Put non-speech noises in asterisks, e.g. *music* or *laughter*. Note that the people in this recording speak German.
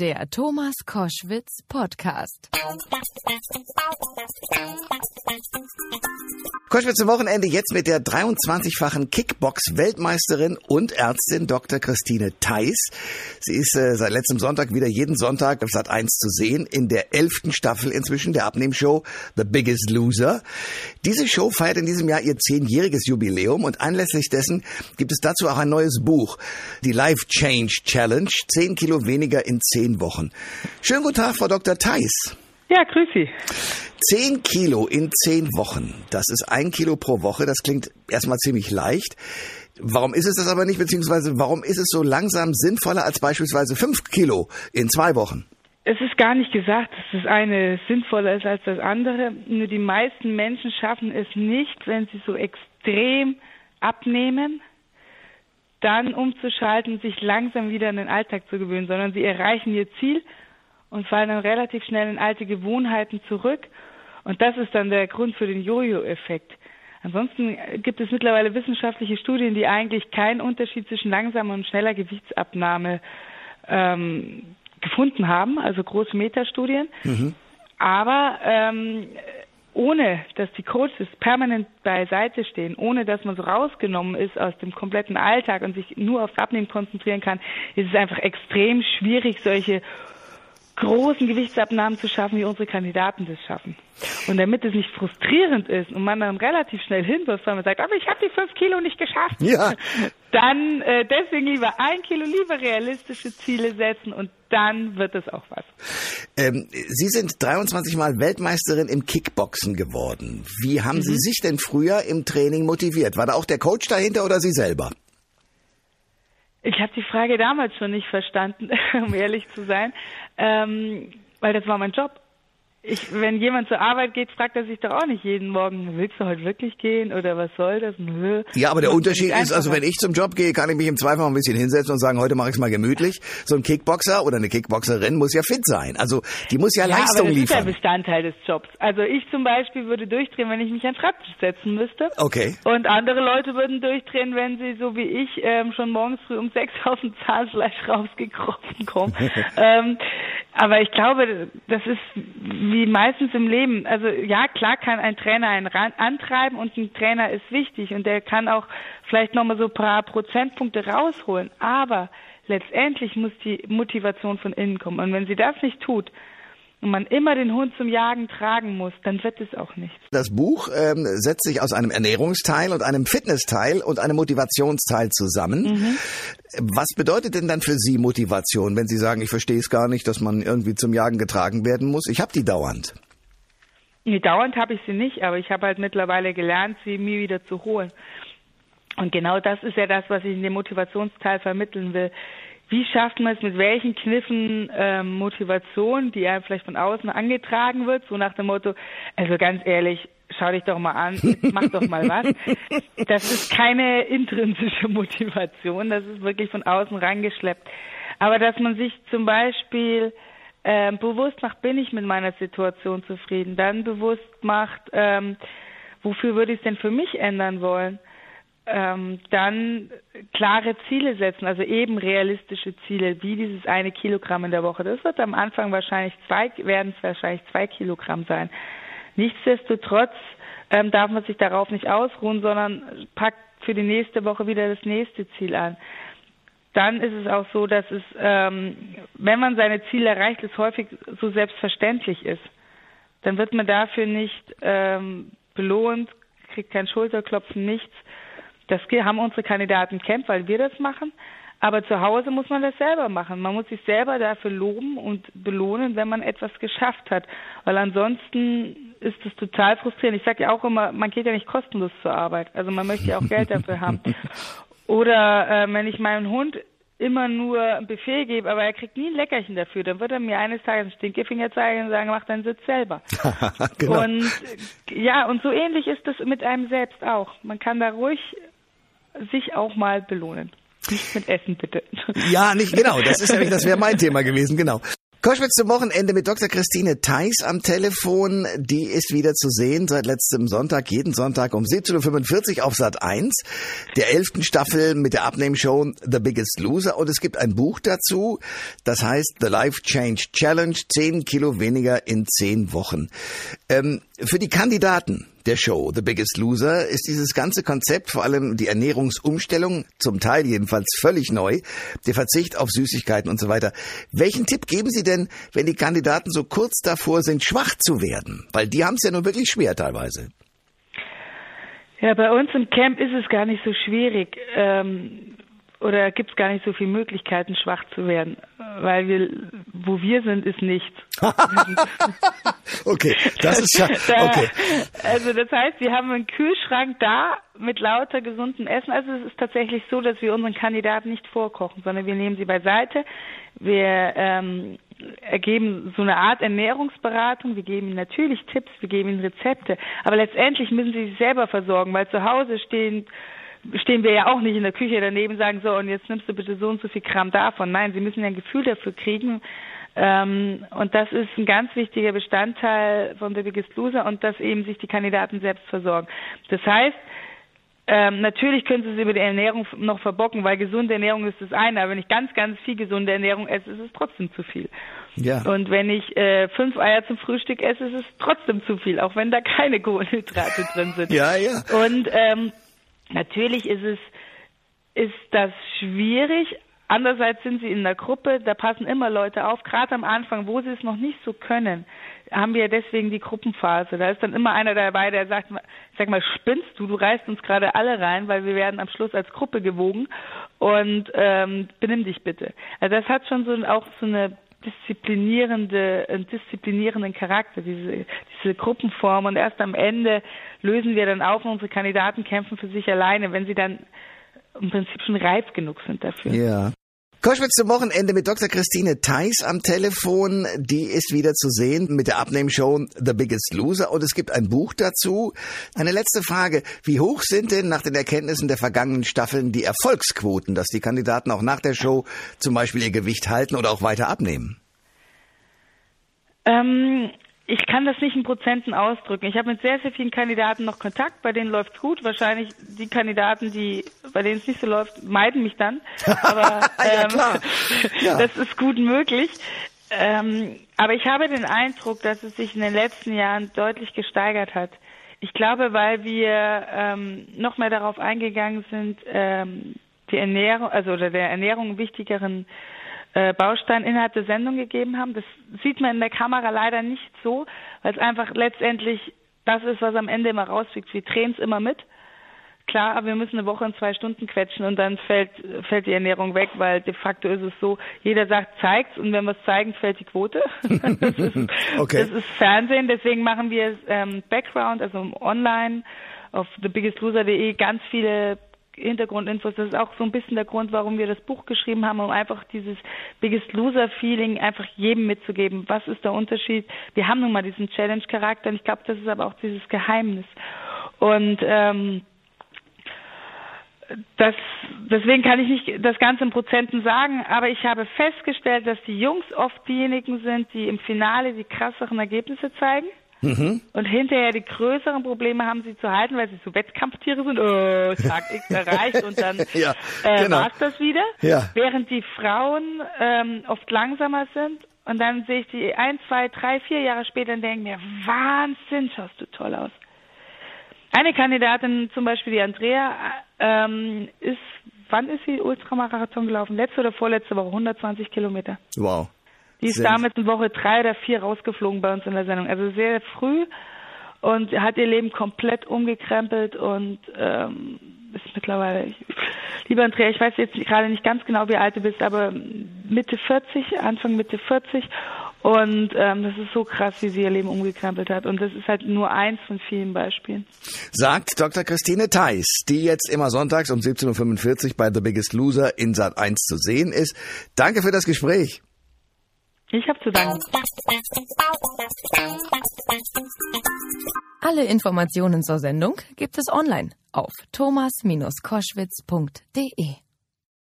Der Thomas Koschwitz Podcast. Koschwitz zum Wochenende jetzt mit der 23-fachen Kickbox-Weltmeisterin und Ärztin Dr. Christine Theis. Sie ist äh, seit letztem Sonntag wieder jeden Sonntag auf Sat 1 zu sehen in der elften Staffel inzwischen der Abnehmshow The Biggest Loser. Diese Show feiert in diesem Jahr ihr zehnjähriges Jubiläum und anlässlich dessen gibt es dazu auch ein neues Buch, die Life Change Challenge, 10 Kilo weniger in 10 Wochen. Schönen guten Tag, Frau Dr. Theis. Ja, grüß Sie. 10 Kilo in 10 Wochen. Das ist ein Kilo pro Woche. Das klingt erstmal ziemlich leicht. Warum ist es das aber nicht, beziehungsweise warum ist es so langsam sinnvoller als beispielsweise 5 Kilo in zwei Wochen? Es ist gar nicht gesagt, dass das eine sinnvoller ist als das andere. Nur die meisten Menschen schaffen es nicht, wenn sie so extrem abnehmen, dann umzuschalten, sich langsam wieder an den Alltag zu gewöhnen, sondern sie erreichen ihr Ziel und fallen dann relativ schnell in alte Gewohnheiten zurück. Und das ist dann der Grund für den Jojo-Effekt. Ansonsten gibt es mittlerweile wissenschaftliche Studien, die eigentlich keinen Unterschied zwischen langsamer und schneller Gewichtsabnahme ähm, gefunden haben, also große Metastudien. Mhm. Aber ähm, ohne dass die Coaches permanent beiseite stehen, ohne dass man so rausgenommen ist aus dem kompletten Alltag und sich nur aufs Abnehmen konzentrieren kann, ist es einfach extrem schwierig, solche großen Gewichtsabnahmen zu schaffen, wie unsere Kandidaten das schaffen. Und damit es nicht frustrierend ist und man dann relativ schnell hinwirft, weil man sagt, aber ich habe die fünf Kilo nicht geschafft, ja. *laughs* dann äh, deswegen lieber ein Kilo, lieber realistische Ziele setzen und dann wird es auch was. Ähm, Sie sind 23 Mal Weltmeisterin im Kickboxen geworden. Wie haben mhm. Sie sich denn früher im Training motiviert? War da auch der Coach dahinter oder Sie selber? Ich habe die Frage damals schon nicht verstanden, *laughs* um ehrlich zu sein, ähm, weil das war mein Job ich, wenn jemand zur Arbeit geht, fragt er sich doch auch nicht jeden Morgen, willst du heute wirklich gehen oder was soll das? Nö. Ja, aber der Unterschied ist, also wenn ich zum Job gehe, kann ich mich im Zweifel mal ein bisschen hinsetzen und sagen, heute mache ich es mal gemütlich. So ein Kickboxer oder eine Kickboxerin muss ja fit sein. Also die muss ja, ja Leistung aber das liefern. Das ist ja Bestandteil des Jobs. Also ich zum Beispiel würde durchdrehen, wenn ich mich an den Schreibtisch setzen müsste. Okay. Und andere Leute würden durchdrehen, wenn sie so wie ich ähm, schon morgens früh um sechs *laughs* aus dem Zahnfleisch rausgekrochen kommen. *laughs* ähm, aber ich glaube, das ist wie meistens im Leben. Also ja, klar kann ein Trainer einen antreiben und ein Trainer ist wichtig und der kann auch vielleicht nochmal so ein paar Prozentpunkte rausholen. Aber letztendlich muss die Motivation von innen kommen. Und wenn sie das nicht tut, und man immer den Hund zum Jagen tragen muss, dann wird es auch nichts. Das Buch ähm, setzt sich aus einem Ernährungsteil und einem Fitnessteil und einem Motivationsteil zusammen. Mhm. Was bedeutet denn dann für Sie Motivation, wenn Sie sagen, ich verstehe es gar nicht, dass man irgendwie zum Jagen getragen werden muss? Ich habe die dauernd. Nee, dauernd habe ich sie nicht, aber ich habe halt mittlerweile gelernt, sie mir wieder zu holen. Und genau das ist ja das, was ich in dem Motivationsteil vermitteln will wie schafft man es, mit welchen Kniffen ähm, Motivation, die ja vielleicht von außen angetragen wird, so nach dem Motto, also ganz ehrlich, schau dich doch mal an, mach doch mal was. *laughs* Das ist keine intrinsische Motivation, das ist wirklich von außen rangeschleppt. Aber dass man sich zum Beispiel ähm, bewusst macht, bin ich mit meiner Situation zufrieden, dann bewusst macht, ähm, wofür würde ich es denn für mich ändern wollen? Ähm, dann klare Ziele setzen, also eben realistische Ziele, wie dieses eine Kilogramm in der Woche. Das wird am Anfang wahrscheinlich zwei, werden es wahrscheinlich zwei Kilogramm sein. Nichtsdestotrotz ähm, darf man sich darauf nicht ausruhen, sondern packt für die nächste Woche wieder das nächste Ziel an. Dann ist es auch so, dass es, ähm, wenn man seine Ziele erreicht, es häufig so selbstverständlich ist. Dann wird man dafür nicht ähm, belohnt, kriegt kein Schulterklopfen, nichts, das haben unsere Kandidaten kennt, weil wir das machen. Aber zu Hause muss man das selber machen. Man muss sich selber dafür loben und belohnen, wenn man etwas geschafft hat. Weil ansonsten ist es total frustrierend. Ich sage ja auch immer, man geht ja nicht kostenlos zur Arbeit. Also man möchte ja auch Geld dafür haben. *laughs* Oder äh, wenn ich meinem Hund immer nur ein Buffet gebe, aber er kriegt nie ein Leckerchen dafür, dann wird er mir eines Tages einen Stinkefinger zeigen und sagen, mach deinen Sitz selber. *laughs* genau. Und ja, und so ähnlich ist das mit einem selbst auch. Man kann da ruhig sich auch mal belohnen. Nicht mit Essen, bitte. *laughs* Ja, nicht genau. Das ist nämlich, das wäre mein Thema gewesen, genau. Koschwitz zum Wochenende mit Dr. Christine Theis am Telefon. Die ist wieder zu sehen seit letztem Sonntag, jeden Sonntag um 17.45 Uhr auf Sat 1, der elften Staffel mit der Abnehmshow The Biggest Loser. Und es gibt ein Buch dazu, das heißt The Life Change Challenge, 10 Kilo weniger in 10 Wochen. Ähm, für die Kandidaten der Show The Biggest Loser ist dieses ganze Konzept, vor allem die Ernährungsumstellung, zum Teil jedenfalls völlig neu, der Verzicht auf Süßigkeiten und so weiter. Welchen Tipp geben Sie denn, wenn die Kandidaten so kurz davor sind, schwach zu werden? Weil die haben es ja nur wirklich schwer teilweise. Ja, bei uns im Camp ist es gar nicht so schwierig. Ähm, oder gibt es gar nicht so viele Möglichkeiten, schwach zu werden, weil wir, wo wir sind, ist nichts. *laughs* okay, das ist ja okay. also das heißt, wir haben einen Kühlschrank da mit lauter gesundem Essen. Also es ist tatsächlich so, dass wir unseren Kandidaten nicht vorkochen, sondern wir nehmen sie beiseite. Wir ähm, ergeben so eine Art Ernährungsberatung. Wir geben ihnen natürlich Tipps, wir geben ihnen Rezepte, aber letztendlich müssen sie sich selber versorgen, weil zu Hause stehen stehen wir ja auch nicht in der Küche daneben sagen, so, und jetzt nimmst du bitte so und so viel Gramm davon. Nein, sie müssen ja ein Gefühl dafür kriegen. Ähm, und das ist ein ganz wichtiger Bestandteil von The Biggest Loser und dass eben sich die Kandidaten selbst versorgen. Das heißt, ähm, natürlich können sie es über die Ernährung noch verbocken, weil gesunde Ernährung ist das eine, aber wenn ich ganz, ganz viel gesunde Ernährung esse, ist es trotzdem zu viel. Ja. Und wenn ich äh, fünf Eier zum Frühstück esse, ist es trotzdem zu viel, auch wenn da keine Kohlenhydrate drin sind. Ja, ja. Und ähm, Natürlich ist es, ist das schwierig. Andererseits sind sie in der Gruppe, da passen immer Leute auf, gerade am Anfang, wo sie es noch nicht so können, haben wir deswegen die Gruppenphase. Da ist dann immer einer dabei, der sagt, sag mal, spinnst du, du reißt uns gerade alle rein, weil wir werden am Schluss als Gruppe gewogen und ähm, benimm dich bitte. Also das hat schon so auch so eine disziplinierende, einen disziplinierenden Charakter, diese, diese Gruppenform. Und erst am Ende lösen wir dann auf und unsere Kandidaten kämpfen für sich alleine, wenn sie dann im Prinzip schon reif genug sind dafür. Ja. Koschwitz zum Wochenende mit Dr. Christine Theis am Telefon. Die ist wieder zu sehen mit der Abnehmshow The Biggest Loser und es gibt ein Buch dazu. Eine letzte Frage. Wie hoch sind denn nach den Erkenntnissen der vergangenen Staffeln die Erfolgsquoten, dass die Kandidaten auch nach der Show zum Beispiel ihr Gewicht halten oder auch weiter abnehmen? Ähm, ich kann das nicht in Prozenten ausdrücken. Ich habe mit sehr, sehr vielen Kandidaten noch Kontakt, bei denen läuft's gut. Wahrscheinlich die Kandidaten, die, bei denen es nicht so läuft, meiden mich dann. Aber *laughs* ähm, ja, *laughs* ja. das ist gut möglich. Ähm, aber ich habe den Eindruck, dass es sich in den letzten Jahren deutlich gesteigert hat. Ich glaube, weil wir ähm, noch mehr darauf eingegangen sind, ähm, die Ernährung, also oder der Ernährung wichtigeren äh, Baustein innerhalb der Sendung gegeben haben. Das sieht man in der Kamera leider nicht so, weil es einfach letztendlich das ist, was am Ende immer rausfliegt. Wir drehen es immer mit. Klar, aber wir müssen eine Woche in zwei Stunden quetschen und dann fällt, fällt die Ernährung weg, weil de facto ist es so, jeder sagt, zeigt's und wenn wir es zeigen, fällt die Quote. *laughs* das, ist, okay. das ist Fernsehen, deswegen machen wir ähm, Background, also online auf thebiggestloser.de ganz viele Hintergrundinfos. Das ist auch so ein bisschen der Grund, warum wir das Buch geschrieben haben, um einfach dieses Biggest Loser Feeling einfach jedem mitzugeben. Was ist der Unterschied? Wir haben nun mal diesen Challenge-Charakter und ich glaube, das ist aber auch dieses Geheimnis. Und ähm, das, deswegen kann ich nicht das Ganze in Prozenten sagen, aber ich habe festgestellt, dass die Jungs oft diejenigen sind, die im Finale die krasseren Ergebnisse zeigen. Mhm. Und hinterher die größeren Probleme haben sie zu halten, weil sie so Wettkampftiere sind. Oh, Tag X erreicht und dann *laughs* ja, äh, genau. war's das wieder. Ja. Während die Frauen ähm, oft langsamer sind und dann sehe ich die ein, zwei, drei, vier Jahre später und denke mir, Wahnsinn, schaust du toll aus. Eine Kandidatin, zum Beispiel die Andrea, ähm, ist, wann ist sie Ultramarathon gelaufen? Letzte oder vorletzte Woche, 120 Kilometer. Wow. Die ist damals in Woche drei oder vier rausgeflogen bei uns in der Sendung. Also sehr früh und hat ihr Leben komplett umgekrempelt und ähm, ist mittlerweile, ich, lieber Andrea, ich weiß jetzt gerade nicht ganz genau, wie alt du bist, aber Mitte 40, Anfang Mitte 40 und ähm, das ist so krass, wie sie ihr Leben umgekrempelt hat. Und das ist halt nur eins von vielen Beispielen. Sagt Dr. Christine Theis, die jetzt immer sonntags um 17.45 Uhr bei The Biggest Loser in Sat 1 zu sehen ist. Danke für das Gespräch. Ich habe zu danken. Alle Informationen zur Sendung gibt es online auf thomas-koschwitz.de.